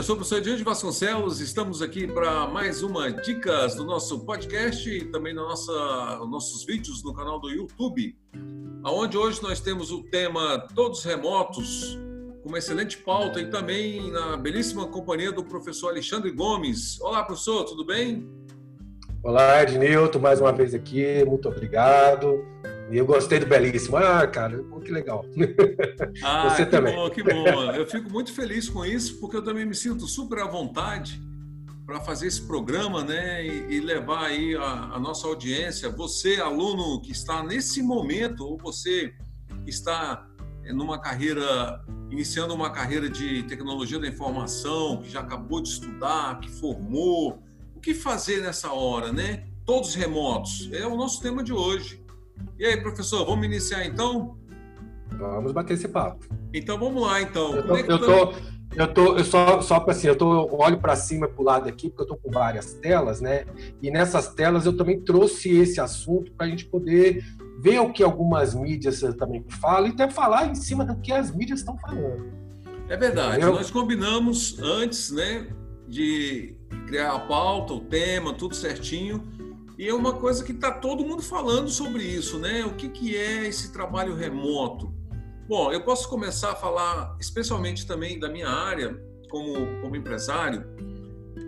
Eu sou o professor Diante Vasconcelos, estamos aqui para mais uma Dicas do nosso podcast e também na nossa, nossos vídeos no canal do YouTube, onde hoje nós temos o tema Todos Remotos, com uma excelente pauta e também na belíssima companhia do professor Alexandre Gomes. Olá, professor, tudo bem? Olá, Ednilton, mais uma vez aqui, muito obrigado. E eu gostei do belíssimo. Ah, cara, que legal. Ah, Você que também. bom, que bom. Eu fico muito feliz com isso, porque eu também me sinto super à vontade para fazer esse programa, né, e, e levar aí a, a, nossa audiência, você aluno que está nesse momento ou você que está eh, numa carreira iniciando uma carreira de tecnologia da informação, que já acabou de estudar, que formou, o que fazer nessa hora, né? Todos remotos. É o nosso tema de hoje. E aí, professor, vamos iniciar então? Vamos bater esse papo. Então vamos lá, então. Eu tô, é eu tô, eu tô eu só, só para assim, eu tô, eu olho para cima e para o lado aqui, porque eu estou com várias telas, né? E nessas telas eu também trouxe esse assunto para a gente poder ver o que algumas mídias também falam e até falar em cima do que as mídias estão falando. É verdade. Entendeu? Nós combinamos antes, né, de criar a pauta, o tema, tudo certinho. E é uma coisa que está todo mundo falando sobre isso, né? O que, que é esse trabalho remoto? Bom, eu posso começar a falar especialmente também da minha área como, como empresário.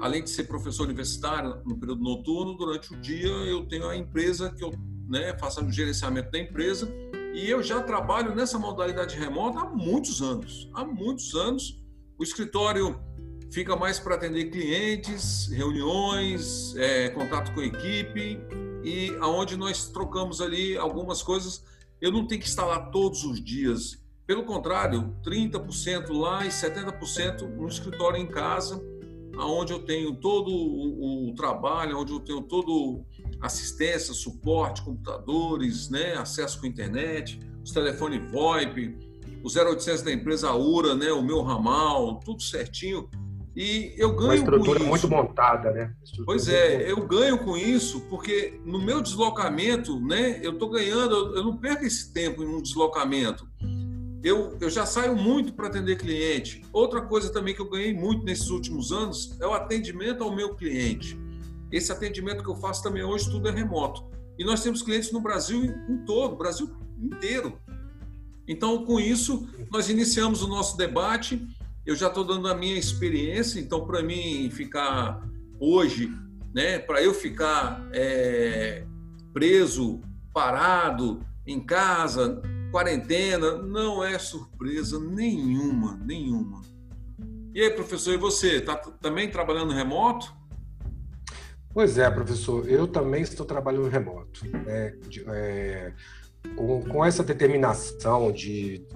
Além de ser professor universitário no período noturno, durante o dia eu tenho a empresa que eu né, faço o gerenciamento da empresa e eu já trabalho nessa modalidade remota há muitos anos. Há muitos anos. O escritório fica mais para atender clientes, reuniões, é, contato com a equipe e aonde nós trocamos ali algumas coisas eu não tenho que lá todos os dias. Pelo contrário, 30% lá e 70% no escritório em casa, onde eu tenho todo o, o trabalho, onde eu tenho todo assistência, suporte, computadores, né, acesso com internet, os telefones VoIP, o 0800 da empresa URA, né, o meu ramal, tudo certinho e eu ganho Uma estrutura com muito montada, né? Pois é, eu ganho com isso porque no meu deslocamento, né, eu estou ganhando, eu não perco esse tempo em um deslocamento. Eu, eu já saio muito para atender cliente. Outra coisa também que eu ganhei muito nesses últimos anos é o atendimento ao meu cliente. Esse atendimento que eu faço também hoje, tudo é remoto. E nós temos clientes no Brasil em todo, Brasil inteiro. Então, com isso, nós iniciamos o nosso debate eu já estou dando a minha experiência, então para mim ficar hoje, né, para eu ficar é, preso, parado em casa, quarentena, não é surpresa nenhuma, nenhuma. E aí, professor, e você, está também trabalhando remoto? Pois é, professor, eu também estou trabalhando remoto. Né? É, com, com essa determinação de,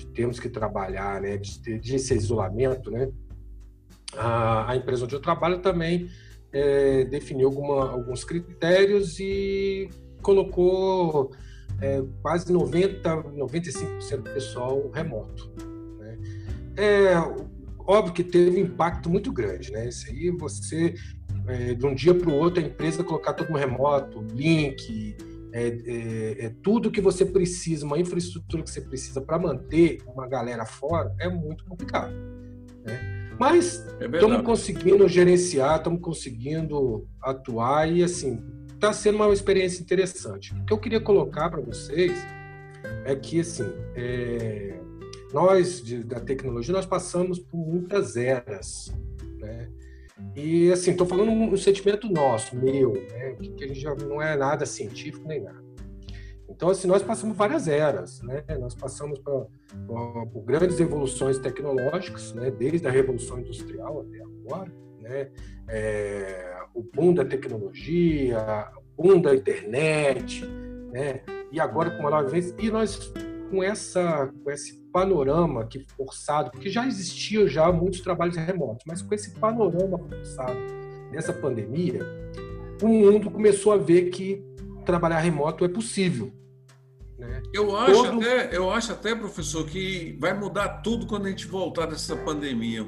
de termos que trabalhar, né, de, de esse isolamento, né, a, a, empresa onde eu trabalho também é, definiu alguma, alguns critérios e colocou é, quase 90, 95% do pessoal remoto. Né. É óbvio que teve um impacto muito grande, né? Isso aí você é, de um dia para o outro a empresa colocar todo mundo remoto, link, é, é, é, tudo que você precisa, uma infraestrutura que você precisa para manter uma galera fora, é muito complicado. Né? Mas estamos é conseguindo gerenciar, estamos conseguindo atuar e assim está sendo uma experiência interessante. O que eu queria colocar para vocês é que assim é, nós de, da tecnologia nós passamos por muitas eras, né? E assim, estou falando um, sentimento nosso, meu, né? que a gente já não é nada científico nem nada. Então, assim, nós passamos várias eras, né? Nós passamos por, por, grandes evoluções tecnológicas, né? Desde a Revolução Industrial até agora, né? É, o boom da tecnologia, o boom da internet, né? E agora com uma vez e nós com essa com esse panorama que forçado, porque já existiam já muitos trabalhos remotos, mas com esse panorama forçado nessa pandemia, o mundo começou a ver que trabalhar remoto é possível. Né? Eu acho Todo... até, eu acho até, professor, que vai mudar tudo quando a gente voltar dessa pandemia.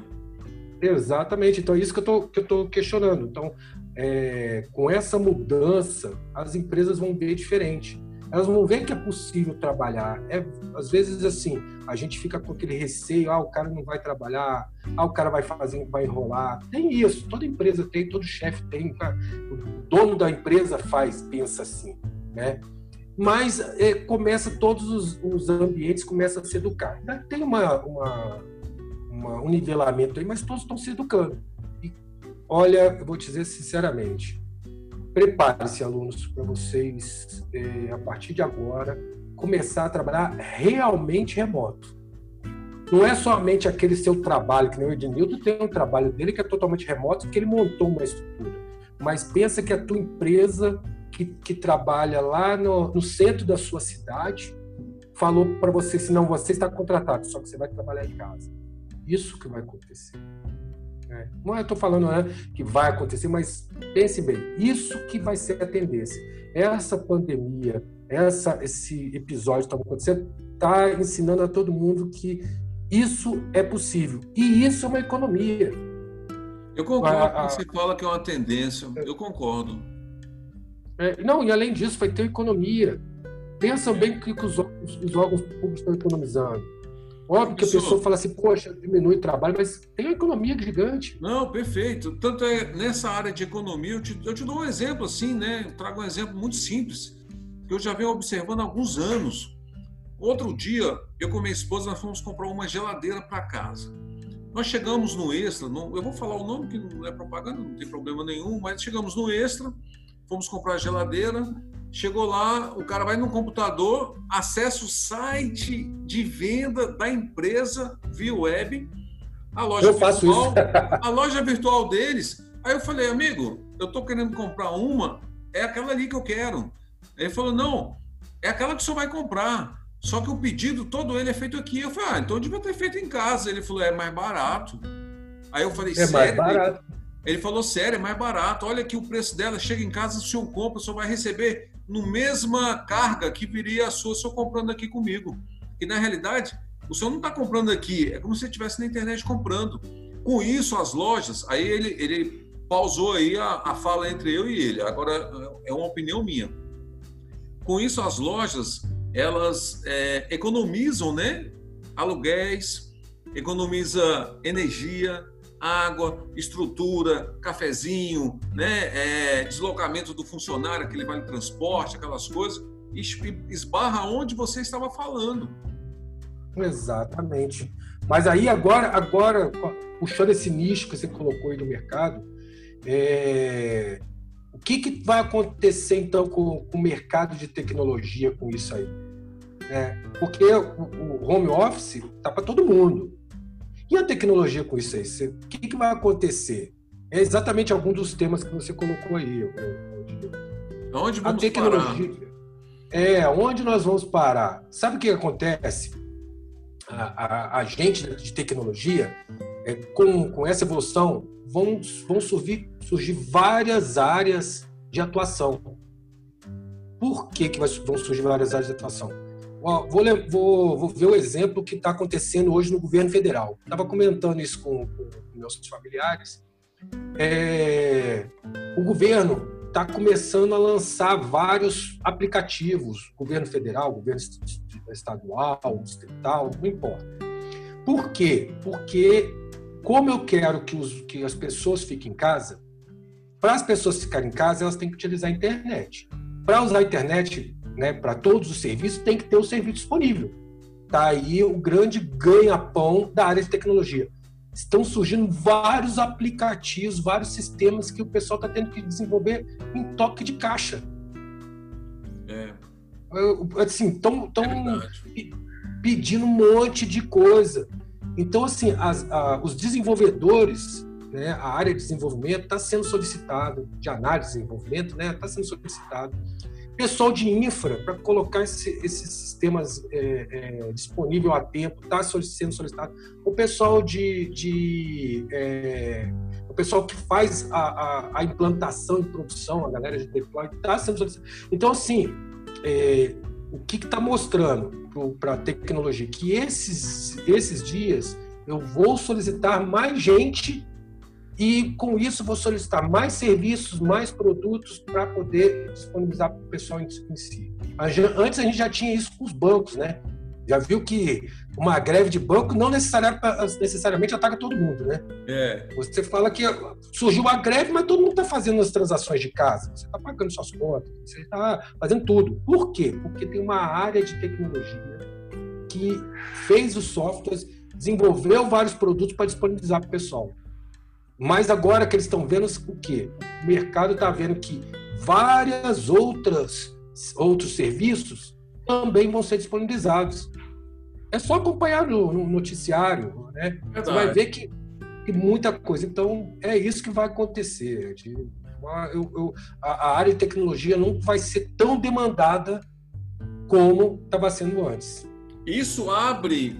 Exatamente. Então é isso que eu tô, que questionando. Então, é, com essa mudança, as empresas vão ver diferente elas vão ver que é possível trabalhar. É, às vezes, assim, a gente fica com aquele receio, ah, o cara não vai trabalhar, ah, o cara vai fazer, vai enrolar. Tem isso, toda empresa tem, todo chefe tem, o dono da empresa faz, pensa assim, né? Mas é, começa, todos os, os, ambientes começam a se educar. Tem uma, uma, uma, um nivelamento aí, mas todos estão se educando. E, olha, eu vou te dizer sinceramente, prepare-se, alunos, para vocês, é, a partir de agora, começar a trabalhar realmente remoto. Não é somente aquele seu trabalho, que nem o Ednilton tem um trabalho dele que é totalmente remoto, que ele montou uma estrutura. Mas pensa que a tua empresa que, que trabalha lá no, no centro da sua cidade falou para você, se não você está contratado, só que você vai trabalhar em casa. Isso que vai acontecer. Não é estou falando né, que vai acontecer, mas pense bem, isso que vai ser a tendência. Essa pandemia, essa, esse episódio que está acontecendo, está ensinando a todo mundo que isso é possível. E isso é uma economia. Eu concordo a, a, você fala que é uma tendência. Eu concordo. É, não, e além disso, vai ter economia. Pensa bem que os os órgãos públicos estão economizando. Óbvio que a pessoa fala assim, poxa, diminui o trabalho, mas tem uma economia gigante. Não, perfeito. Tanto é nessa área de economia, eu te, eu te dou um exemplo assim, né? Eu trago um exemplo muito simples, que eu já venho observando há alguns anos. Outro dia, eu com minha esposa, nós fomos comprar uma geladeira para casa. Nós chegamos no Extra, não, eu vou falar o nome que não é propaganda, não tem problema nenhum, mas chegamos no Extra, fomos comprar a geladeira, chegou lá, o cara vai no computador, acessa o site de venda da empresa via web, a loja eu virtual, a loja virtual deles. Aí eu falei, amigo, eu estou querendo comprar uma, é aquela ali que eu quero. Ele falou, não, é aquela que o senhor vai comprar. Só que o pedido todo ele é feito aqui. Eu falei, ah, então eu devia ter feito em casa. Ele falou, é mais barato. Aí eu falei, é sério? Mais barato. Ele falou, sério, é mais barato. Olha aqui o preço dela, chega em casa, o senhor compra, o senhor vai receber no mesma carga que viria a sua o senhor comprando aqui comigo. E na realidade, o senhor não está comprando aqui, é como se estivesse na internet comprando. Com isso, as lojas, aí ele, ele pausou aí a, a fala entre eu e ele. Agora, é uma opinião minha. Com isso, as lojas, elas é, economizam, né? Aluguéis, economiza energia, água, estrutura, cafezinho, né, é, deslocamento do funcionário, aquele vale transporte, aquelas coisas, e esbarra onde você estava falando. Exatamente. Mas aí agora, agora puxando esse nicho que você colocou aí no mercado, é... o que, que vai acontecer então com, com, o mercado de tecnologia com isso aí? É, porque o, o home office está para todo mundo. E a tecnologia com isso aí? O que, que vai acontecer? É exatamente algum dos temas que você colocou aí. Onde vamos a tecnologia, parar? É, onde nós vamos parar? Sabe o que acontece? A, a, a gente de tecnologia, é, com, com essa evolução, vão, vão surgir, surgir várias áreas de atuação. Por que, que vão surgir várias áreas de atuação? Vou, vou, vou, ver o exemplo que está acontecendo hoje no governo federal. Estava comentando isso com, com, meus familiares. É, o governo está começando a lançar vários aplicativos, governo federal, governo estadual, distrital, não importa. Por quê? Porque como eu quero que, os, que as pessoas fiquem em casa, para as pessoas ficarem em casa, elas têm que utilizar a internet. Para usar a internet, né, para todos os serviços, tem que ter o serviço disponível. Tá aí o grande ganha-pão da área de tecnologia. Estão surgindo vários aplicativos, vários sistemas que o pessoal está tendo que desenvolver em toque de caixa. É. Assim, estão é pedindo um monte de coisa. Então, assim, as, a, os desenvolvedores, né, a área de desenvolvimento está sendo solicitado, de análise de desenvolvimento, está né, tá sendo solicitado pessoal de infra para colocar esse, esses sistemas é, é, disponível a tempo, está sendo solicitado. O pessoal de, de é, o pessoal que faz a, a, a, implantação e produção, a galera de deploy, está sendo solicitado. Então, assim, é, o que está mostrando para a tecnologia? Que esses, esses dias eu vou solicitar mais gente e com isso vou solicitar mais serviços, mais produtos para poder disponibilizar para o pessoal em, em si. Antes a gente já tinha isso com os bancos, né? Já viu que uma greve de banco não necessariamente, necessariamente ataca todo mundo, né? É. Você fala que surgiu a greve, mas todo mundo está fazendo as transações de casa. Você está pagando suas contas, você está fazendo tudo. Por quê? Porque tem uma área de tecnologia que fez os softwares, desenvolveu vários produtos para disponibilizar para o pessoal. Mas agora que eles estão vendo o quê? O mercado está vendo que várias outras outros serviços também vão ser disponibilizados. É só acompanhar no, no noticiário, né? Você vai ver que, que, muita coisa. Então, é isso que vai acontecer. Eu, eu, a, a área de tecnologia não vai ser tão demandada como estava sendo antes. Isso abre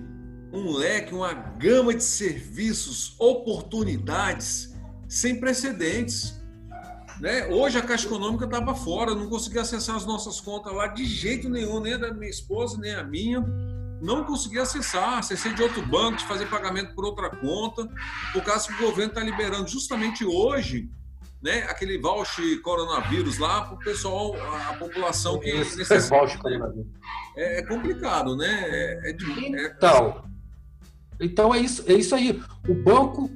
um leque, uma gama de serviços, oportunidades sem precedentes. Né? Hoje a Caixa Econômica estava fora, não conseguia acessar as nossas contas lá de jeito nenhum, nem da minha esposa, nem a minha. Não conseguia acessar, acessei de outro banco, de fazer pagamento por outra conta, por causa que o governo está liberando justamente hoje né, aquele voucher coronavírus lá para o pessoal, a população que necessita. É, é complicado, né? É, é, então, então é isso, é isso aí. O banco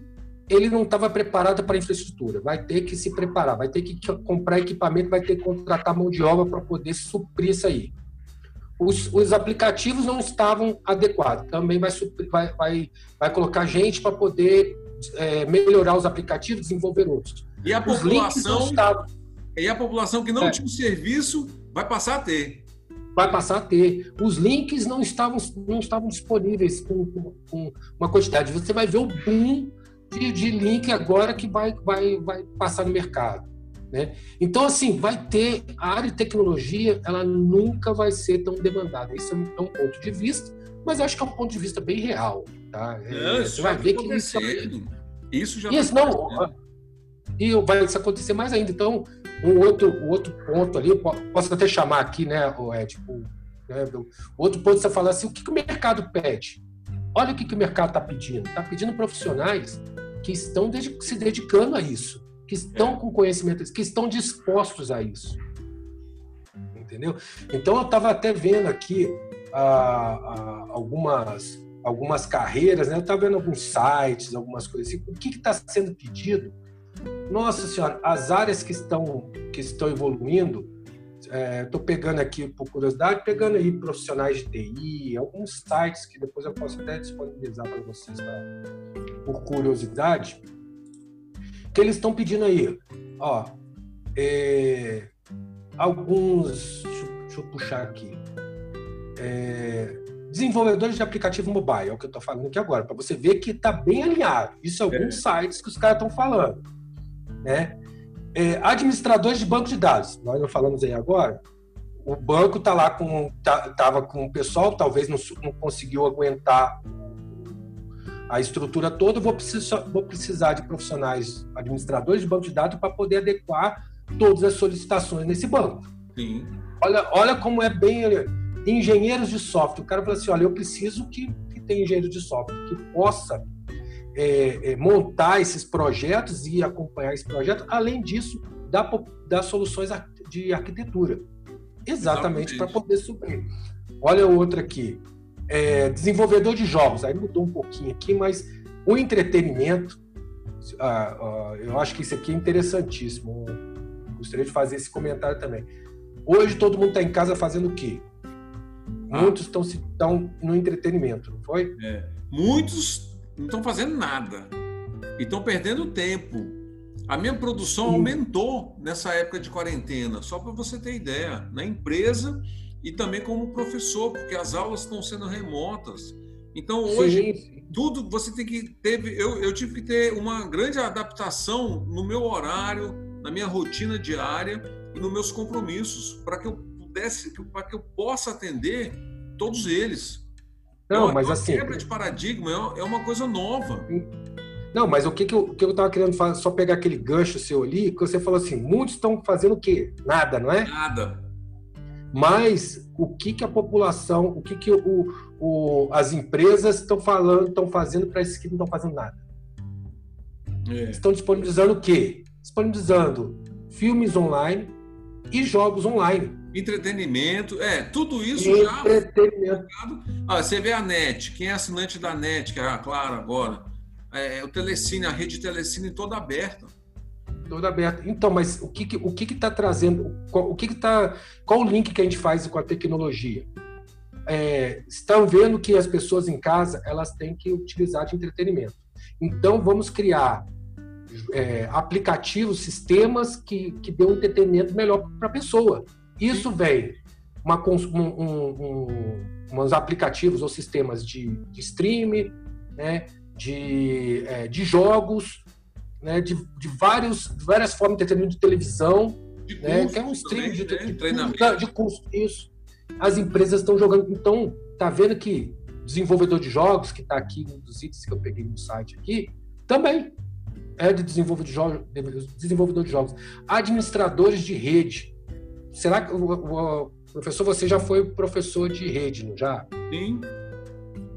ele não estava preparado para a infraestrutura. Vai ter que se preparar, vai ter que comprar equipamento, vai ter que contratar mão de obra para poder suprir isso aí. Os, os, aplicativos não estavam adequados. Também vai, suprir, vai, vai, vai colocar gente para poder é, melhorar os aplicativos, desenvolver outros. E a população e a população que não é. tinha o serviço vai passar a ter. Vai passar a ter. Os links não estavam, não estavam disponíveis com, com, com uma quantidade. Você vai ver o boom de, de link agora que vai, vai, vai passar no mercado. Né? Então, assim, vai ter a área de tecnologia, ela nunca vai ser tão demandada. Isso é um, é um ponto de vista, mas acho que é um ponto de vista bem real. Tá? É, você vai ver que isso, isso já isso, não, e vai acontecer mais ainda. Então, um outro, um outro ponto ali, posso até chamar aqui, né, Ed, tipo, né, outro ponto você falar assim, o que, que o mercado pede? Olha o que, que o mercado está pedindo. Está pedindo profissionais que estão se dedicando a isso, que estão com conhecimento, que estão dispostos a isso. Entendeu? Então eu estava até vendo aqui ah, ah, algumas algumas carreiras, né? Eu estava vendo alguns sites, algumas coisas assim. O que está sendo pedido? Nossa senhora, as áreas que estão que estão evoluindo Estou é, pegando aqui, por curiosidade, pegando aí profissionais de TI, alguns sites que depois eu posso até disponibilizar para vocês pra, por curiosidade, que eles estão pedindo aí, ó, é, alguns, deixa, deixa, eu puxar aqui, é, desenvolvedores de aplicativo mobile, é o que eu estou falando aqui agora, para você ver que está bem alinhado. Isso é alguns é. sites que os caras estão falando, né? É, administradores de banco de dados, nós não falamos aí agora. O banco está lá com tá, com o pessoal, talvez não, não, conseguiu aguentar a estrutura toda. Vou precisar, vou precisar de profissionais administradores de banco de dados para poder adequar todas as solicitações nesse banco. Sim. Olha, olha como é bem engenheiros de software. O cara fala assim, olha, eu preciso que, que tenha engenheiro de software que possa é, é, montar esses projetos e acompanhar esse projeto, além disso, dar, dar soluções de arquitetura. Exatamente, para poder suprir. Olha outra aqui. É, desenvolvedor de jogos, aí mudou um pouquinho aqui, mas o entretenimento, ah, ah, eu acho que isso aqui é interessantíssimo. Gostaria de fazer esse comentário também. Hoje todo mundo está em casa fazendo o quê? Ah. Muitos estão, estão no entretenimento, não foi? É. Muitos não estão fazendo nada e estão perdendo tempo. A minha produção aumentou nessa época de quarentena, só para você ter ideia, na empresa e também como professor, porque as aulas estão sendo remotas. Então hoje Sim. tudo você tem que teve eu, eu tive que ter uma grande adaptação no meu horário, na minha rotina diária e nos meus compromissos para que eu pudesse, para que eu possa atender todos eles. Não, mas assim. Quebra de paradigma é, é uma coisa nova. Não, mas o que, que eu, que eu tava querendo fazer, só pegar aquele gancho seu ali, que você falou assim, muitos estão fazendo o quê? Nada, não é? Nada. Mas o que, que a população, o que, que o, o, as empresas estão falando, estão fazendo para esses que não estão fazendo nada? É. Estão disponibilizando o quê? Disponibilizando filmes online e jogos online. Entretenimento, é, tudo isso Entretenimento. já. Ah, você vê a NET, quem é assinante da NET, que é a Claro agora, é, o Telecine, a rede Telecine toda aberta. Toda aberta. Então, mas o que que, o que está trazendo, qual, o que está, qual o link que a gente faz com a tecnologia? É, estão vendo que as pessoas em casa elas têm que utilizar de entretenimento. Então, vamos criar é, aplicativos, sistemas que, que dêem um entretenimento melhor para a pessoa. Isso vem uma, um, um, uns aplicativos ou sistemas de, de streaming, né, de, é, de jogos, né, de, de vários, várias formas de entretenimento de televisão, de né, que é um streaming de, né? de, de, de custo. Isso. As empresas estão jogando. Então, tá vendo que desenvolvedor de jogos, que está aqui um dos itens que eu peguei no site aqui, também é de desenvolvedor de jogos, desenvolvedor de jogos. Administradores de rede. Será que, o, professor, você já foi professor de rede, não já? Sim.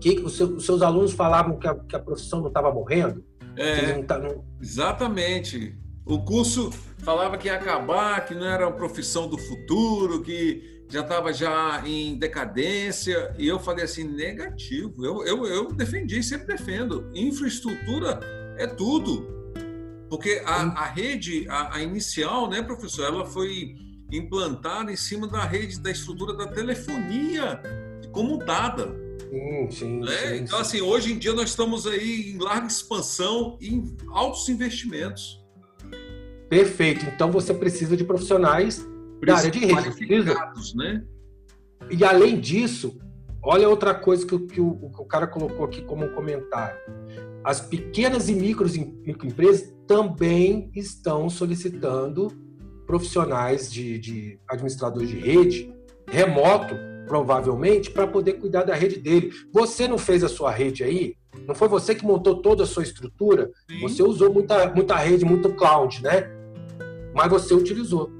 Que os, seus, os seus alunos falavam que a, que a profissão não estava morrendo? É, não tá, não... Exatamente. O curso falava que ia acabar, que não era uma profissão do futuro, que já estava já em decadência, e eu falei assim, negativo. Eu, eu, eu defendi, sempre defendo. Infraestrutura é tudo. Porque a, a rede, a, a, inicial, né, professor, ela foi implantada em cima da rede, da estrutura da telefonia comutada. Sim, sim, né? sim, então, assim, hoje em dia nós estamos aí em larga expansão e em altos investimentos. Perfeito. Então você precisa de profissionais da área de rede. Precisa. Né? E além disso, olha outra coisa que, que, o, que o cara colocou aqui como um comentário. As pequenas e microempresas também estão solicitando profissionais de, de administradores de rede remoto, provavelmente, para poder cuidar da rede dele. Você não fez a sua rede aí? Não foi você que montou toda a sua estrutura? Sim. Você usou muita, muita rede, muito cloud, né? Mas você utilizou.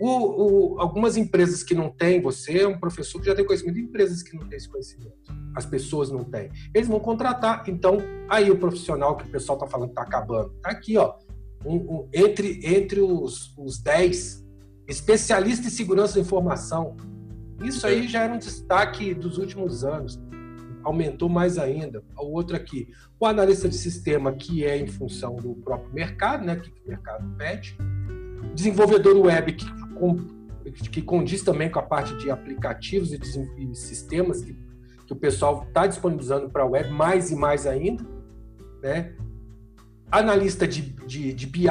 O, o, algumas empresas que não têm, você é um professor que já tem conhecimento de empresas que não têm esse conhecimento. As pessoas não têm. Eles vão contratar. Então, aí o profissional que o pessoal está falando que está acabando. Está aqui, ó. Um, um, entre, entre os, os 10 especialistas em segurança da informação. Isso aí já era um destaque dos últimos anos. Aumentou mais ainda. O outro aqui, o analista de sistema, que é em função do próprio mercado, né? Que o mercado pede. Desenvolvedor web, que que condiz também com a parte de aplicativos e, sistemas que, que o pessoal está disponibilizando para a web, mais e mais ainda. Né? Analista de, de, de BI,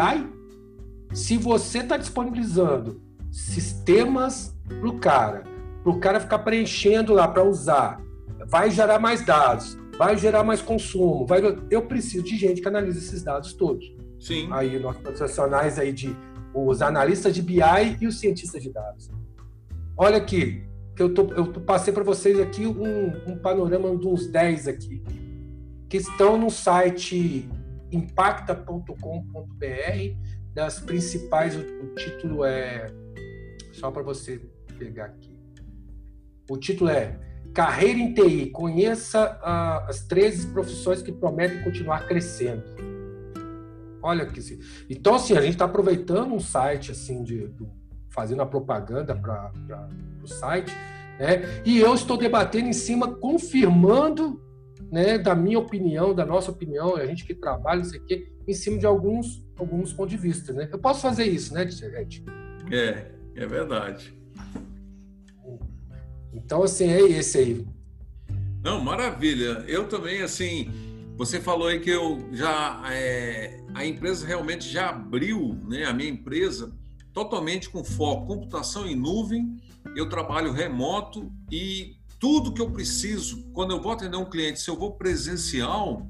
se você está disponibilizando sistemas para o cara, para o cara ficar preenchendo lá para usar, vai gerar mais dados, vai gerar mais consumo, vai, eu preciso de gente que analise esses dados todos. Sim. Aí nossos profissionais aí de os analistas de BI e os cientistas de dados. Olha aqui, que eu, tô, eu passei para vocês aqui um, um, panorama de uns 10 aqui, que estão no site impacta.com.br, das principais, o, título é, só para você pegar aqui, o título é Carreira em TI, conheça as 13 profissões que prometem continuar crescendo. Olha que então assim a gente está aproveitando um site assim de, de fazendo a propaganda para o site, né? E eu estou debatendo em cima, confirmando, né, da minha opinião, da nossa opinião, a gente que trabalha isso aqui, em cima de alguns alguns pontos de vista, né? Eu posso fazer isso, né, Ed? É, é verdade. Então assim é esse aí. Não, maravilha. Eu também assim você falou aí que eu já é, a empresa realmente já abriu, né? A minha empresa totalmente com foco computação em nuvem. Eu trabalho remoto e tudo que eu preciso quando eu vou atender um cliente, se eu vou presencial,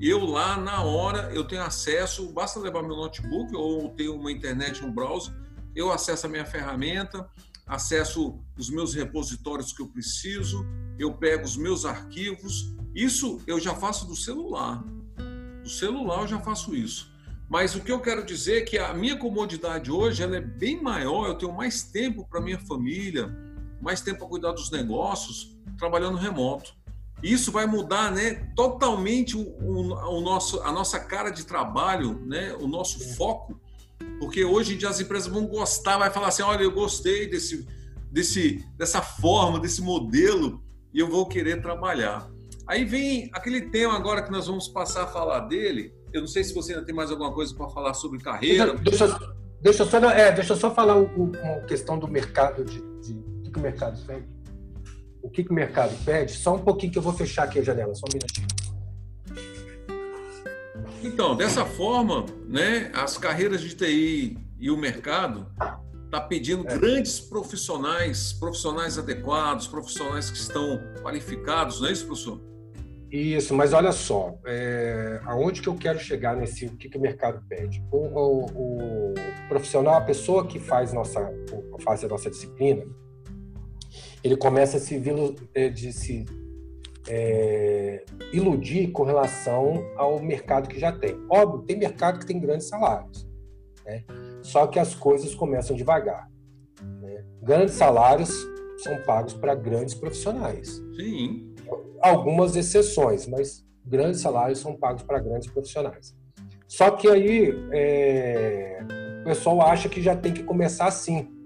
eu lá na hora eu tenho acesso, basta levar meu notebook ou ter uma internet, um browser, eu acesso a minha ferramenta, acesso os meus repositórios que eu preciso, eu pego os meus arquivos. Isso eu já faço do celular. Do celular eu já faço isso. Mas o que eu quero dizer é que a minha comodidade hoje ela é bem maior, eu tenho mais tempo para minha família, mais tempo para cuidar dos negócios, trabalhando remoto. Isso vai mudar né, totalmente o, o, o nosso, a nossa cara de trabalho, né, o nosso foco, porque hoje em dia as empresas vão gostar, vai falar assim, olha, eu gostei desse, desse, dessa forma, desse modelo, e eu vou querer trabalhar. Aí vem aquele tema agora que nós vamos passar a falar dele. Eu não sei se você ainda tem mais alguma coisa para falar sobre carreira. Deixa, deixa, deixa, eu, só, é, deixa só falar uma questão do mercado, de, de, de que o mercado pede o que, que o mercado pede, só um pouquinho que eu vou fechar aqui a janela, só um minutinho. Então, dessa forma, né, as carreiras de TI e o mercado está pedindo é. grandes profissionais, profissionais adequados, profissionais que estão qualificados, não é isso, professor? Isso, mas olha só, é, aonde que eu quero chegar nesse o que, que o mercado pede? O, o, o profissional, a pessoa que faz nossa, faz a nossa disciplina, ele começa a se, eh, de se é, iludir com relação ao mercado que já tem. Óbvio, tem mercado que tem grandes salários, né? só que as coisas começam devagar. Né? Grandes salários são pagos para grandes profissionais. Sim. Algumas exceções, mas grandes salários são pagos para grandes profissionais. Só que aí é, o pessoal acha que já tem que começar assim.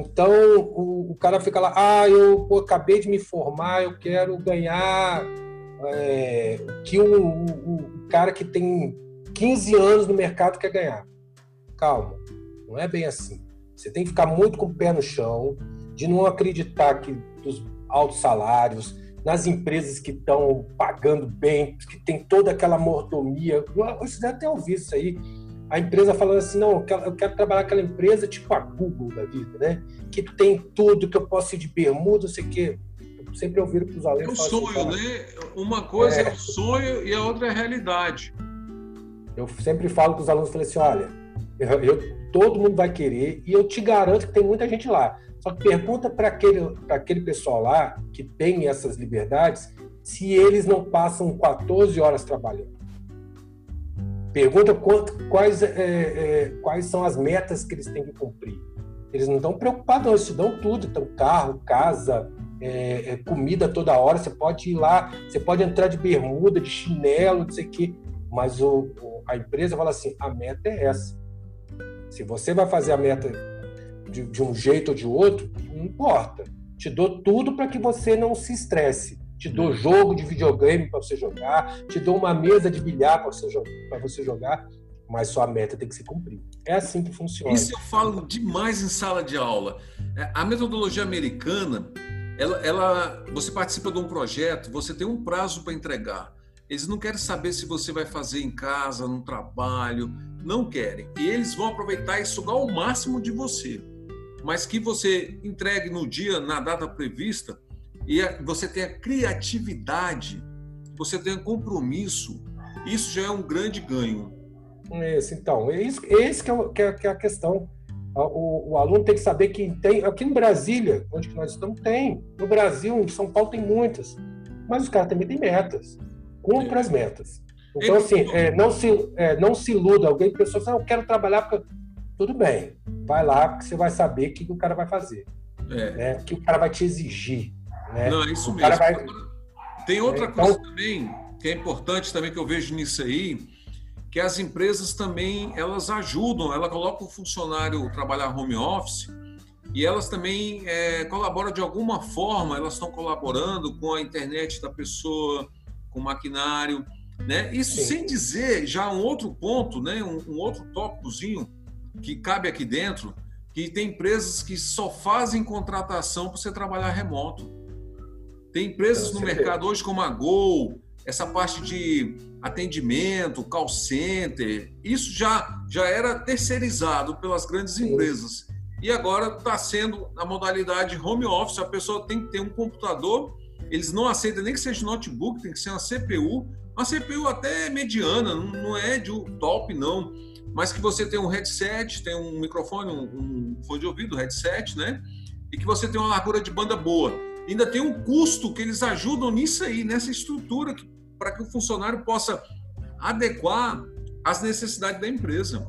Então o, o, cara fica lá, ah, eu pô, acabei de me formar, eu quero ganhar é, que o, o, o, cara que tem 15 anos no mercado quer ganhar. Calma, não é bem assim. Você tem que ficar muito com o pé no chão, de não acreditar que dos altos salários, nas empresas que estão pagando bem, que tem toda aquela mordomia. Você deve ter ouvido isso aí a empresa falando assim, não, eu quero trabalhar aquela empresa tipo a Google da vida, né? Que tem tudo, que eu posso ir de bermuda, não sei o quê. Eu sempre ouviram para os alunos... É um sonho, assim, né? Uma coisa é... é o sonho e a outra é a realidade. Eu sempre falo para os alunos, falei assim, olha, eu, eu, todo mundo vai querer e eu te garanto que tem muita gente lá. Só que pergunta para aquele, aquele pessoal lá que tem essas liberdades se eles não passam 14 horas trabalhando. Pergunta quanto, quais, é, é, quais são as metas que eles têm que cumprir. Eles não estão preocupados, não, eles te dão tudo. Então, carro, casa, é, é, comida toda hora. Você pode ir lá, você pode entrar de bermuda, de chinelo, não sei o quê. Mas o, a empresa fala assim: a meta é essa. Se você vai fazer a meta de, de um jeito ou de outro, não importa. Te dou tudo para que você não se estresse te dou jogo de videogame para você jogar, te dou uma mesa de bilhar para você, você jogar, mas sua meta tem que se cumprir. É assim que funciona. Isso eu falo demais em sala de aula. É, a metodologia americana, ela, ela, você participa de um projeto, você tem um prazo para entregar. Eles não querem saber se você vai fazer em casa, no trabalho, não querem. E eles vão aproveitar e sugar o máximo de você. Mas que você entregue no dia, na data prevista, e você tem a criatividade, você tem compromisso, isso já é um grande ganho. Isso, então, é isso, esse que é, que é, que é a questão. O, o, aluno tem que saber que tem. Aqui em Brasília, onde nós estamos, tem. No Brasil, em São Paulo, tem muitas. Mas os caras também têm metas. Cumpra é. as metas. Então, assim, é, não, se, é, não se iluda. Alguém pensou assim, ah, eu quero trabalhar. Porque... Tudo bem, vai lá, porque você vai saber o que o cara vai fazer. É. Né? O que o cara vai te exigir. Né? Não, é isso mesmo. Vai... Tem outra então... coisa também que é importante também que eu vejo nisso aí, que as empresas também elas ajudam, ela coloca o funcionário trabalhar home office e elas também é, colaboram de alguma forma, elas estão colaborando com a internet da pessoa, com o maquinário, né? Isso Sim. sem dizer já um outro ponto, né? Um, um outro tópicozinho que cabe aqui dentro, que tem empresas que só fazem contratação para você trabalhar remoto. Tem empresas no mercado hoje como a Gol, essa parte de atendimento, call center, isso já, já era terceirizado pelas grandes empresas. E agora está sendo a modalidade home office, a pessoa tem que ter um computador, eles não aceitam nem que seja notebook, tem que ser uma CPU, uma CPU até mediana, não é de top não, mas que você tem um headset, tem um microfone, um, um fone de ouvido, headset, né? E que você tem uma largura de banda boa ainda tem um custo que eles ajudam nisso aí, nessa estrutura, para que o funcionário possa adequar às necessidades da empresa.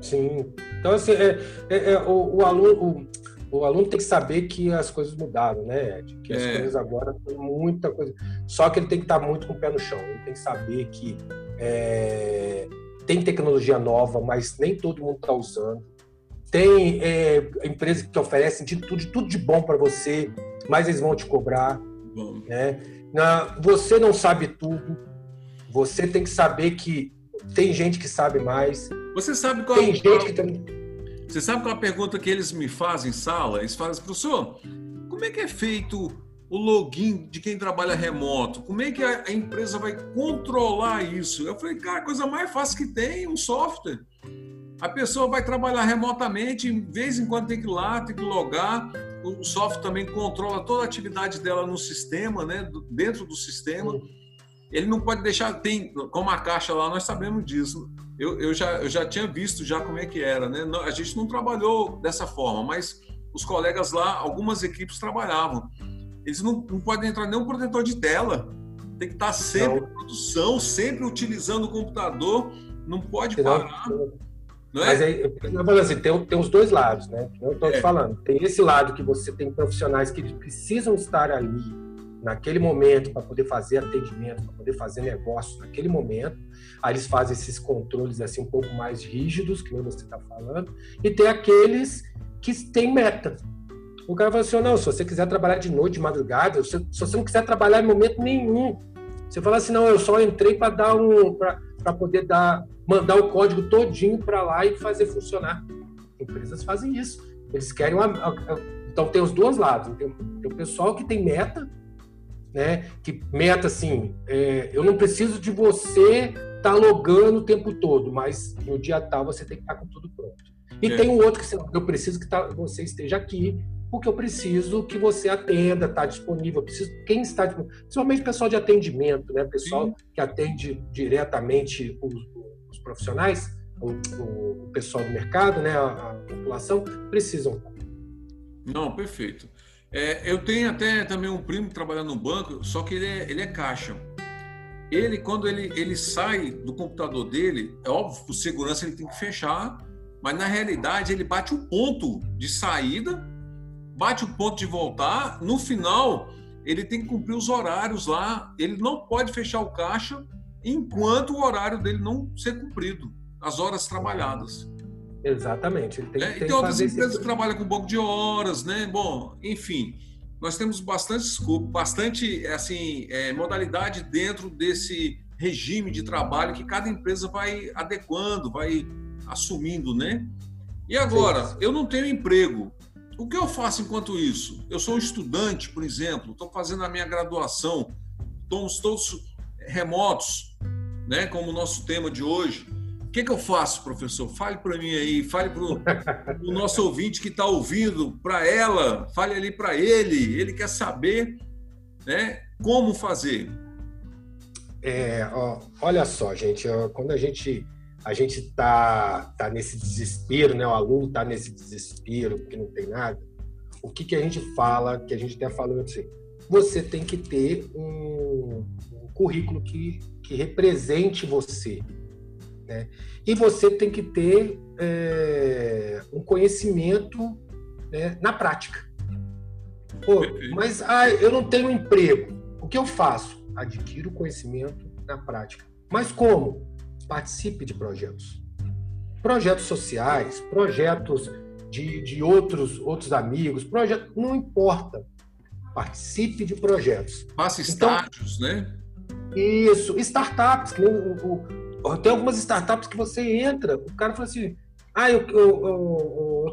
Sim. Então, assim, é, é, é o, o, aluno, o, o aluno tem que saber que as coisas mudaram, né, Ed? Que as é. coisas agora tem muita coisa. Só que ele tem que estar muito com o pé no chão. Ele tem que saber que é, tem tecnologia nova, mas nem todo mundo está usando. Tem é, empresas que oferecem de tudo, de tudo de bom para você, mas eles vão te cobrar. Bom. Né? Na, você não sabe tudo. Você tem que saber que tem gente que sabe mais. Você sabe qual tem gente que tem você sabe qual é a pergunta que eles me fazem em sala? Eles falam assim, professor, como é que é feito o login de quem trabalha remoto? Como é que a, empresa vai controlar isso? Eu falei, cara, a coisa mais fácil que tem é um software. A pessoa vai trabalhar remotamente, de vez em quando tem que ir lá, tem que logar. O software também controla toda a atividade dela no sistema, né? dentro do sistema. Ele não pode deixar, tem, como a caixa lá, nós sabemos disso eu, eu, já, eu já tinha visto já como é que era, né? A gente não trabalhou dessa forma, mas os colegas lá, algumas equipes trabalhavam. Eles não, não podem entrar nenhum protetor de tela. Tem que estar sempre não. em produção, sempre utilizando o computador, não pode parar. Não é? Mas aí, eu falando assim, tem, tem os dois lados, né? Eu estou é. te falando. Tem esse lado que você tem profissionais que precisam estar ali naquele momento para poder fazer atendimento, para poder fazer negócio naquele momento. Aí eles fazem esses controles assim um pouco mais rígidos, que nem você está falando, e tem aqueles que têm meta. O cara fala assim: não, se você quiser trabalhar de noite, de madrugada, se, se você não quiser trabalhar em momento nenhum, você fala assim: não, eu só entrei para dar um, para poder dar, mandar o código todinho para lá e fazer funcionar. Empresas fazem isso. Eles querem uma, então tem os dois lados. Tem, tem o pessoal que tem meta né? Que meta assim, é, eu não preciso de você estar tá logando o tempo todo, mas no dia tal você tem que estar tá com tudo pronto. E é. tem um outro que eu preciso que tá, você esteja aqui, porque eu preciso que você atenda, está disponível. Preciso quem está disponível, principalmente pessoal de atendimento, né? Pessoal Sim. que atende diretamente os, os profissionais, o, o, pessoal do mercado, né? A, a população precisam. Não, perfeito. É, eu tenho até também um primo trabalhando no banco, só que ele é, ele é caixa. Ele, quando ele, ele sai do computador dele, é óbvio, por segurança ele tem que fechar, mas na realidade ele bate o ponto de saída, bate o ponto de voltar, no final ele tem que cumprir os horários lá, ele não pode fechar o caixa enquanto o horário dele não ser cumprido, as horas trabalhadas. Exatamente. Ele tem, é, tem tem outras empresas que trabalham com banco de horas, né? Bom, enfim, nós temos bastante escopo, bastante assim é, modalidade dentro desse regime de trabalho que cada empresa vai adequando, vai assumindo, né? E agora, eu não tenho emprego. O que eu faço enquanto isso? Eu sou um estudante, por exemplo, estou fazendo a minha graduação, estamos todos remotos, né? Como o nosso tema de hoje. O que, que eu faço, professor? Fale para mim aí, fale para o nosso ouvinte que está ouvindo, para ela, fale ali para ele. Ele quer saber né, como fazer. É, ó, olha só, gente, ó, quando a gente a gente tá, tá nesse desespero, né? O aluno tá nesse desespero porque não tem nada. O que que a gente fala, que a gente até falou assim, você tem que ter um, um currículo que, que represente você, né? E você tem que ter é, um conhecimento né, na prática. Pô, mas ah, eu não tenho emprego. O que eu faço? Adquiro conhecimento na prática. Mas como? Participe de projetos. Projetos sociais, projetos de, de outros, outros amigos, projetos, não importa. Participe de projetos. Faça então, estágios, então, né? Isso, startups, tem algumas startups que você entra, o cara fala assim: ah, eu,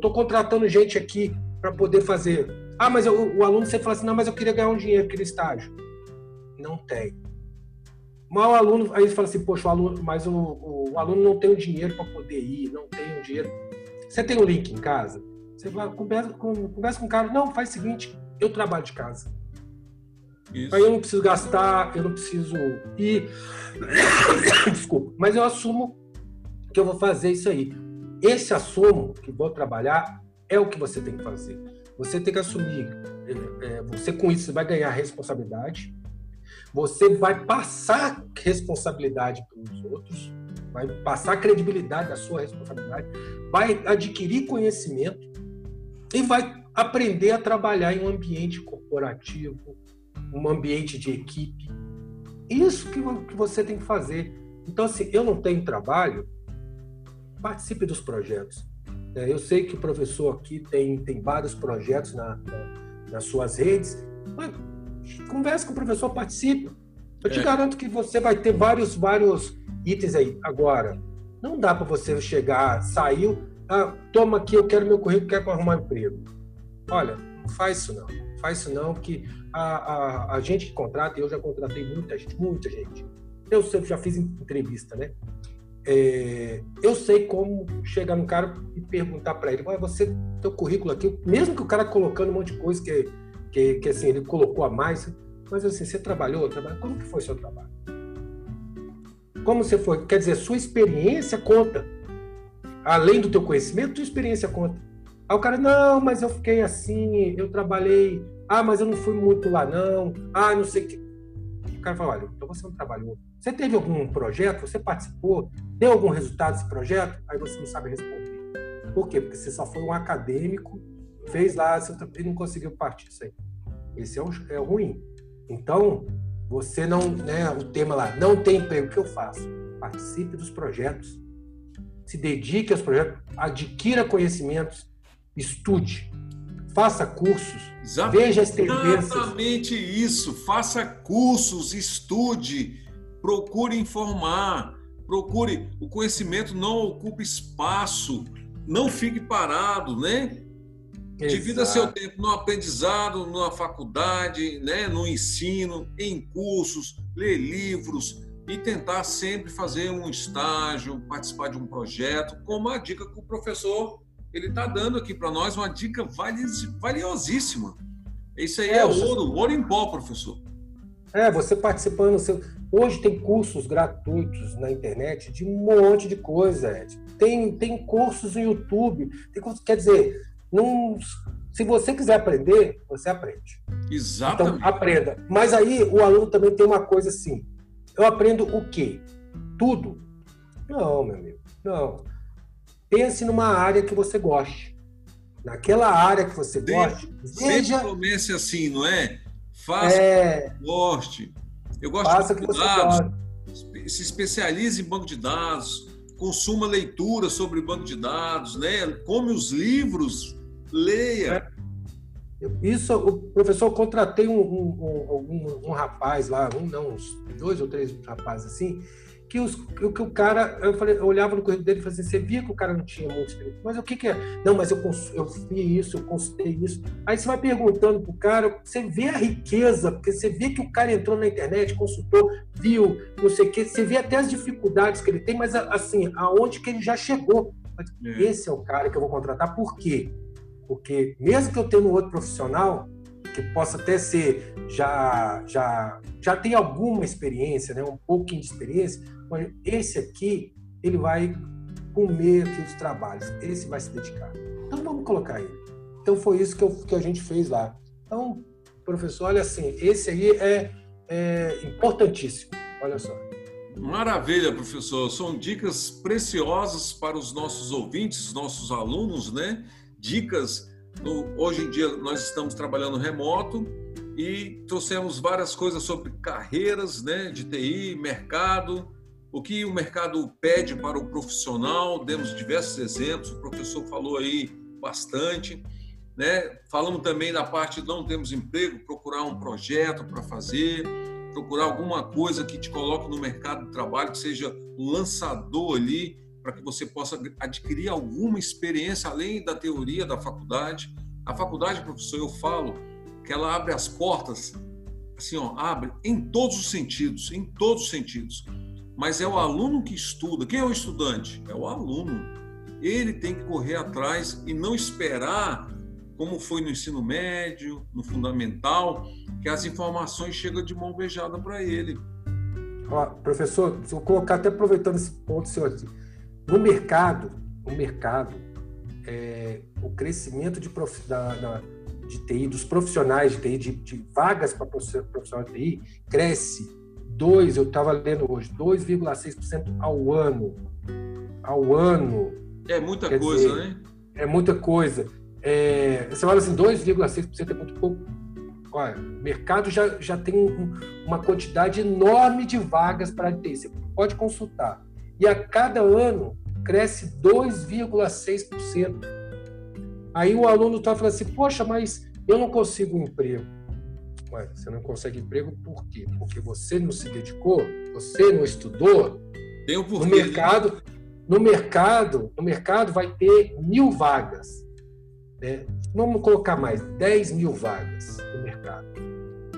tô contratando gente aqui para poder fazer. Ah, mas eu, o aluno você fala assim: não, mas eu queria ganhar um dinheiro aquele estágio. Não tem. Mas o aluno, aí fala assim: poxa, o aluno, mas o, o, o aluno não tem o dinheiro para poder ir, não tem o dinheiro. Você tem o um link em casa? Você vai, conversa, conversa com o cara: não, faz o seguinte, eu trabalho de casa. Isso. Aí eu não preciso gastar, eu não preciso ir. Desculpa, mas eu assumo que eu vou fazer isso aí. Esse assumo que vou trabalhar é o que você tem que fazer. Você tem que assumir. É, é você com isso vai ganhar responsabilidade. Você vai passar responsabilidade para os outros. Vai passar credibilidade da sua responsabilidade. Vai adquirir conhecimento e vai aprender a trabalhar em um ambiente corporativo, um ambiente de equipe. Isso que, você tem que fazer. Então, assim, eu não tenho trabalho, participe dos projetos. É, eu sei que o professor aqui tem, tem vários projetos na, na, nas suas redes, mas converse com o professor, participe. Eu te é. garanto que você vai ter vários, vários itens aí. Agora, não dá para você chegar, saiu, ah, toma aqui, eu quero meu currículo, quero arrumar um emprego. Olha, não faz isso não. Faz isso não, que a, a, a gente que contrata, eu já contratei muita gente, muita gente. Eu sempre já fiz entrevista, né? É, eu sei como chegar no cara e perguntar para ele, mas você, teu currículo aqui, mesmo que o cara colocando um monte de coisa que, que, que assim, ele colocou a mais, mas assim, você trabalhou, trabalhou, como que foi seu trabalho? Como você foi? Quer dizer, sua experiência conta. Além do teu conhecimento, tua experiência conta. Aí o cara, não, mas eu fiquei assim, eu trabalhei, ah, mas eu não fui muito lá não, ah, não sei o que. O cara fala, olha, então você não trabalhou. Você teve algum projeto, você participou, deu algum resultado desse projeto? Aí você não sabe responder. Por quê? Porque você só foi um acadêmico, fez lá, você não conseguiu partir isso aí. Esse é o, é o ruim. Então, você não, né, o tema lá, não tem emprego, o que eu faço? Participe dos projetos, se dedique aos projetos, adquira conhecimentos, estude, faça cursos, Exatamente. veja as tendências. Exatamente isso, faça cursos, estude, procure informar, procure. O conhecimento não ocupa espaço, não fique parado, né? Exato. Divida seu tempo no aprendizado, na faculdade, né, no ensino, em cursos, ler livros e tentar sempre fazer um estágio, participar de um projeto, como a dica que o professor ele está dando aqui para nós uma dica valiosíssima. Isso aí é, é ouro, ouro em pó, professor. É, você participando. Seu... Hoje tem cursos gratuitos na internet de um monte de coisa, Ed. Tem, tem cursos no YouTube. Tem cursos, quer dizer, não, se você quiser aprender, você aprende. Exatamente. Então, aprenda. Mas aí o aluno também tem uma coisa assim. Eu aprendo o quê? Tudo? Não, meu amigo. Não. Pense numa área que você goste. Naquela área que você goste, veja... Sempre comece assim, não é? Faça é... que goste. Eu gosto Faça de dados. Se especialize em banco de dados. Consuma leitura sobre banco de dados, né? Come os livros, leia. Isso, o professor, contratei um, um, um, um, rapaz lá, um não, uns dois ou três rapazes assim, que, os, que, que o cara, eu, falei, eu olhava no currículo dele e falei assim, você via que o cara não tinha muito experiência, mas o que, que é? Não, mas eu, eu vi isso, eu consultei isso. Aí você vai perguntando pro cara, você vê a riqueza, porque você vê que o cara entrou na internet, consultou, viu, não sei o quê, você vê até as dificuldades que ele tem, mas assim, aonde que ele já chegou. É. Esse é o cara que eu vou contratar, por quê? Porque mesmo que eu tenha um outro profissional, que possa até ser já já já tem alguma experiência, né, um pouquinho de experiência, esse aqui ele vai comer aqui os trabalhos, esse vai se dedicar. Então vamos colocar ele. Então foi isso que, eu, que a gente fez lá. Então, professor, olha assim, esse aí é, é importantíssimo. Olha só. Maravilha, professor. São dicas preciosas para os nossos ouvintes, nossos alunos, né? Dicas. No, hoje em dia nós estamos trabalhando remoto e trouxemos várias coisas sobre carreiras, né? De TI, mercado, o que o mercado pede para o profissional. Demos diversos exemplos. O professor falou aí bastante. Né? Falamos também da parte de não temos emprego, procurar um projeto para fazer procurar alguma coisa que te coloque no mercado de trabalho, que seja um lançador ali, para que você possa adquirir alguma experiência além da teoria da faculdade. A faculdade, professor, eu falo que ela abre as portas, assim, ó, abre em todos os sentidos, em todos os sentidos. Mas é o aluno que estuda. Quem é o estudante? É o aluno. Ele tem que correr atrás e não esperar como foi no ensino médio, no fundamental, que as informações chegam de mão beijada para ele. Ó, professor, vou colocar até aproveitando esse ponto, senhor, no mercado, no mercado, é, o crescimento de, prof, da, da, de TI, dos profissionais de TI, de, de vagas para profissional de TI, cresce 2, eu estava lendo hoje, 2,6% ao ano. Ao ano. É muita Quer coisa, dizer, né? É muita coisa. É, você fala assim, 2,6% é muito pouco. Olha, o mercado já, já tem um, uma quantidade enorme de vagas para ter. Você pode consultar. E a cada ano cresce 2,6%. Aí o aluno está falando assim, poxa, mas eu não consigo um emprego. Ué, você não consegue emprego por quê? Porque você não se dedicou, você não estudou. Tem um porquê. No mercado, no mercado, no mercado vai ter mil vagas. Né? Vamos colocar mais, 10 mil vagas no mercado.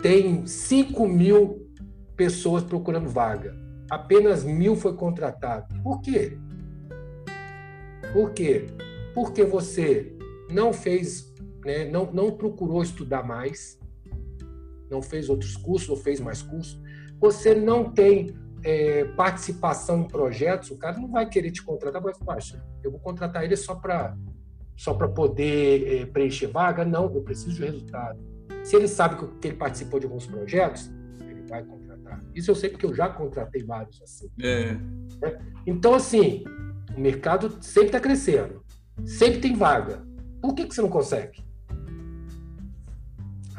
Tem 5 mil pessoas procurando vaga. Apenas mil foi contratado. Por quê? Por quê? Porque você não fez, né, não, não procurou estudar mais, não fez outros cursos ou fez mais cursos. Você não tem é, participação em projetos, o cara não vai querer te contratar, vai falar, eu vou contratar ele só para só para poder é, preencher vaga? Não, eu preciso de resultado. Se ele sabe que ele participou de alguns projetos, ele vai contratar. Isso eu sei porque eu já contratei vários assim. É. Né? Então, assim, o mercado sempre está crescendo, sempre tem vaga. Por que, que você não consegue?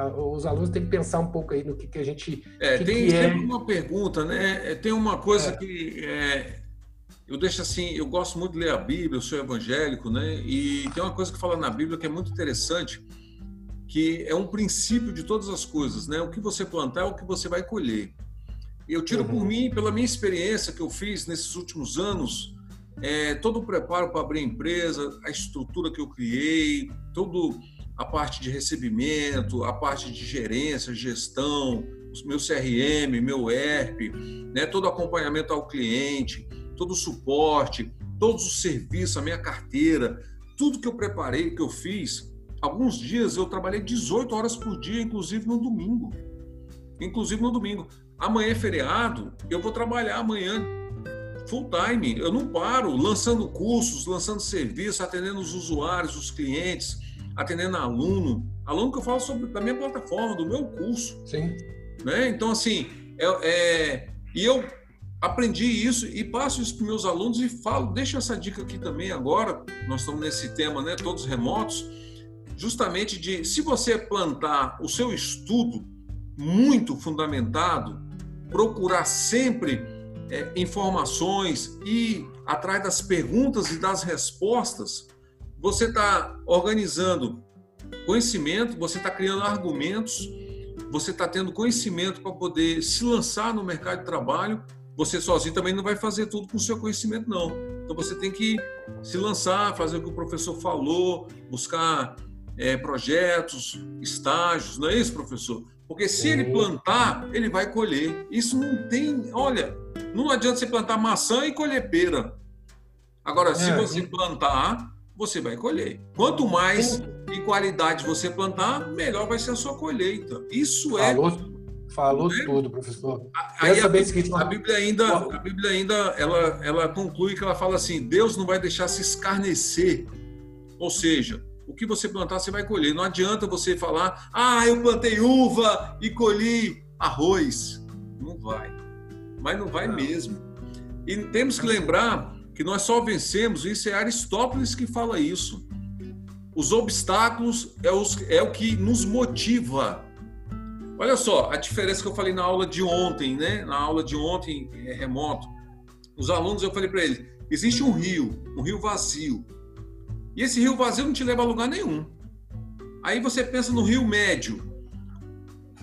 Os alunos têm que pensar um pouco aí no que, que a gente. É, que tem que é... uma pergunta, né? É, tem uma coisa é. que é, eu deixo assim, eu gosto muito de ler a Bíblia, eu sou evangélico, né? E tem uma coisa que fala na Bíblia que é muito interessante, que é um princípio de todas as coisas, né? O que você plantar é o que você vai colher. Eu tiro uhum. por mim, pela minha experiência que eu fiz nesses últimos anos, é, todo o preparo para abrir a empresa, a estrutura que eu criei, toda a parte de recebimento, a parte de gerência, gestão, meu CRM, meu ERP, né? todo acompanhamento ao cliente, todo o suporte, todos os serviços, a minha carteira, tudo que eu preparei, que eu fiz. Alguns dias eu trabalhei 18 horas por dia, inclusive no domingo. Inclusive no domingo. Amanhã é feriado, eu vou trabalhar amanhã full time. Eu não paro lançando cursos, lançando serviços, atendendo os usuários, os clientes, atendendo aluno. Aluno que eu falo sobre da minha plataforma, do meu curso. Sim. Né? Então, assim, é, é, e eu aprendi isso e passo isso para meus alunos e falo, deixa essa dica aqui também agora, nós estamos nesse tema, né, todos remotos, justamente de se você plantar o seu estudo muito fundamentado, procurar sempre é, informações e atrás das perguntas e das respostas, você está organizando conhecimento, você está criando argumentos, você está tendo conhecimento para poder se lançar no mercado de trabalho você sozinho também não vai fazer tudo com o seu conhecimento, não. Então você tem que se lançar, fazer o que o professor falou, buscar é, projetos, estágios, não é isso, professor? Porque se ele plantar, ele vai colher. Isso não tem. Olha, não adianta você plantar maçã e colher pera. Agora, se é, você plantar, você vai colher. Quanto mais em qualidade você plantar, melhor vai ser a sua colheita. Isso é Falou Falou é? tudo, professor. Aí a, a, Bíblia ainda, a Bíblia ainda ela, ela conclui que ela fala assim: Deus não vai deixar se escarnecer. Ou seja, o que você plantar, você vai colher. Não adianta você falar, ah, eu plantei uva e colhi arroz. Não vai. Mas não vai não. mesmo. E temos que lembrar que nós só vencemos, isso é Aristóteles que fala isso. Os obstáculos é, os, é o que nos motiva Olha só a diferença que eu falei na aula de ontem, né? Na aula de ontem, é, remoto. Os alunos, eu falei para eles: existe um rio, um rio vazio. E esse rio vazio não te leva a lugar nenhum. Aí você pensa no rio médio.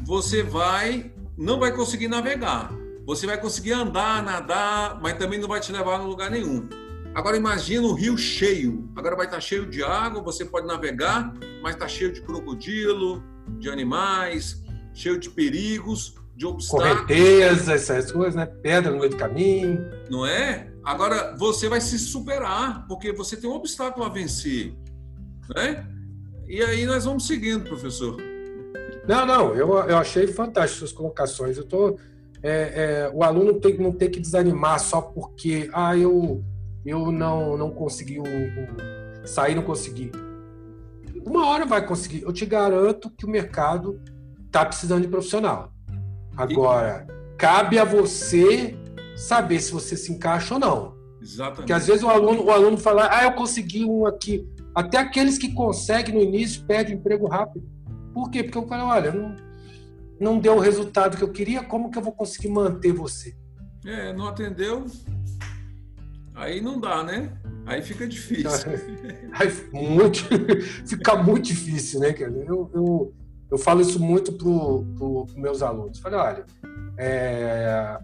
Você vai, não vai conseguir navegar. Você vai conseguir andar, nadar, mas também não vai te levar a lugar nenhum. Agora imagina o rio cheio. Agora vai estar cheio de água, você pode navegar, mas está cheio de crocodilo, de animais, cheio de perigos, de obstáculos. Correntezas, essas coisas, né? Pedra no meio do caminho. Não é? Agora, você vai se superar, porque você tem um obstáculo a vencer. Né? E aí nós vamos seguindo, professor. Não, não, eu, eu achei fantástico suas colocações. Eu tô, é, é, o aluno tem, não tem que desanimar só porque ah, eu, eu não, não consegui um, um, sair, não consegui. Uma hora vai conseguir. Eu te garanto que o mercado está precisando de profissional. Agora, e... cabe a você saber se você se encaixa ou não. Exatamente. Porque às vezes o aluno, o aluno fala, ah, eu consegui um aqui. Até aqueles que conseguem no início perdem emprego rápido. Por quê? Porque eu falo, olha, não, não deu o resultado que eu queria, como que eu vou conseguir manter você? É, não atendeu, aí não dá, né? Aí fica difícil. Aí, muito, fica muito difícil, né? Eu, eu, eu falo isso muito para os meus alunos. Falei, olha, é,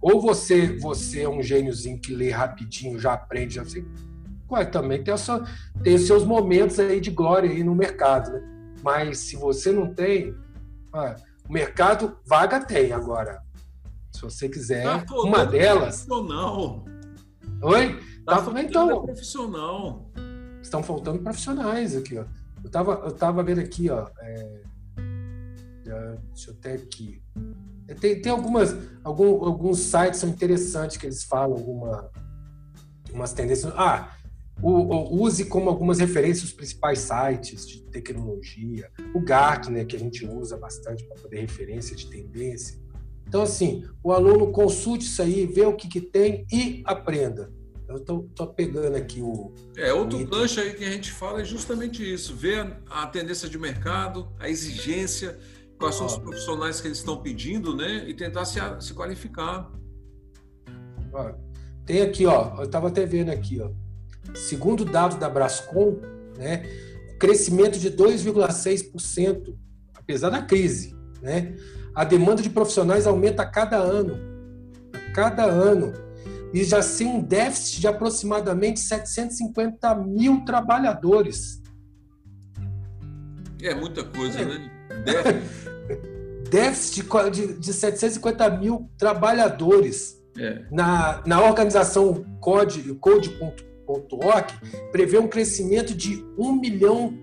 ou você, você é um gêniozinho que lê rapidinho, já aprende, já sei. Ué, também tem, sua, tem os seus momentos aí de glória aí no mercado, né? Mas se você não tem, ué, o mercado vaga tem agora. Se você quiser, tá uma delas. Não. Oi? Tá, tá então. Profissional. Estão faltando profissionais aqui, ó. Eu tava, eu tava vendo aqui, ó. É, deixa eu até aqui. Tem, tem algumas, algum, alguns sites são interessantes que eles falam alguma, umas tendências. Ah, use como algumas referências os principais sites de tecnologia, o Gartner, que a gente usa bastante para poder referência de tendência. Então, assim, o aluno consulte isso aí, vê o que, que tem e aprenda. Eu estou pegando aqui o. É, outro o gancho aí que a gente fala é justamente isso: ver a tendência de mercado, a exigência, quais são os profissionais que eles estão pedindo, né? E tentar se, se qualificar. Tem aqui, ó, eu estava até vendo aqui, ó. Segundo dados da Brascom, né, crescimento de 2,6%, apesar da crise, né? A demanda de profissionais aumenta a cada ano. A cada ano. E já tem um déficit de aproximadamente 750 mil trabalhadores. É muita coisa, é. né? Déficit de, de 750 mil trabalhadores. É. Na, na organização Code, Code.org, prevê um crescimento de 1 milhão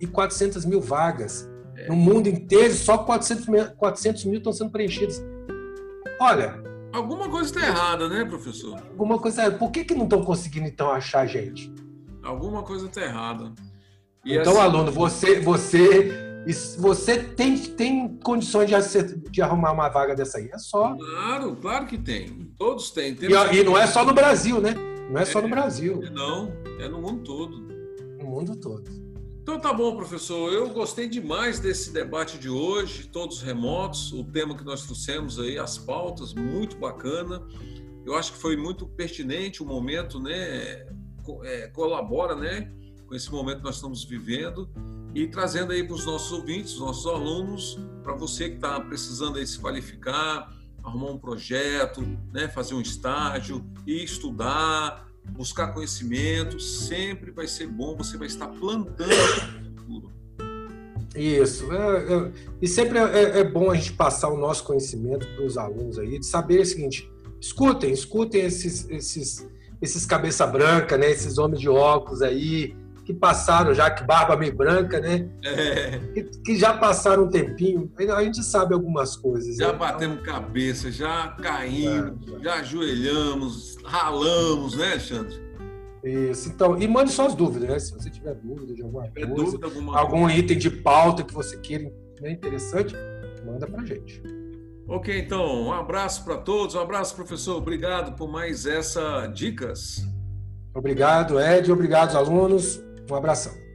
e 400 mil vagas. É. No mundo inteiro, só 400 mil, 400 mil estão sendo preenchidos. Olha. Alguma coisa está errada, né, professor? Alguma coisa errada. Por que, que não estão conseguindo, então, achar gente? Alguma coisa está errada. E então, assim... aluno, você, você você tem, tem condições de, de arrumar uma vaga dessa aí? É só. Claro, claro que tem. Todos têm. E, e, não é só no Brasil, né? Não é, é só no Brasil. Não, é no mundo todo. No mundo todo. Então tá bom, professor. Eu gostei demais desse debate de hoje, todos remotos, o tema que nós trouxemos aí, as pautas, muito bacana. Eu acho que foi muito pertinente o momento, né? É, colabora, né? Com esse momento que nós estamos vivendo e trazendo aí para os nossos ouvintes, os nossos alunos, para você que está precisando aí se qualificar, arrumar um projeto, né, fazer um estágio e estudar, buscar conhecimento, sempre vai ser bom, você vai estar plantando o futuro. Isso. É, é, e sempre é, é, bom a gente passar o nosso conhecimento para os alunos aí, de saber o seguinte: escutem, escutem esses, esses, esses cabeça branca, né, esses homens de óculos aí, que passaram já, que barba meio branca, né? É. Que, que, já passaram um tempinho. A gente sabe algumas coisas. Já né? batemos cabeça, já caímos, já, já. já ajoelhamos, ralamos, né, Alexandre? Isso, então, e mande suas dúvidas, né? Se você tiver dúvida de alguma coisa, dúvida, alguma algum coisa. item de pauta que você queira né, interessante, manda pra gente. Ok, então, um abraço para todos, um abraço, professor. Obrigado por mais essa dicas. Obrigado, Ed, obrigado, alunos. Um abração.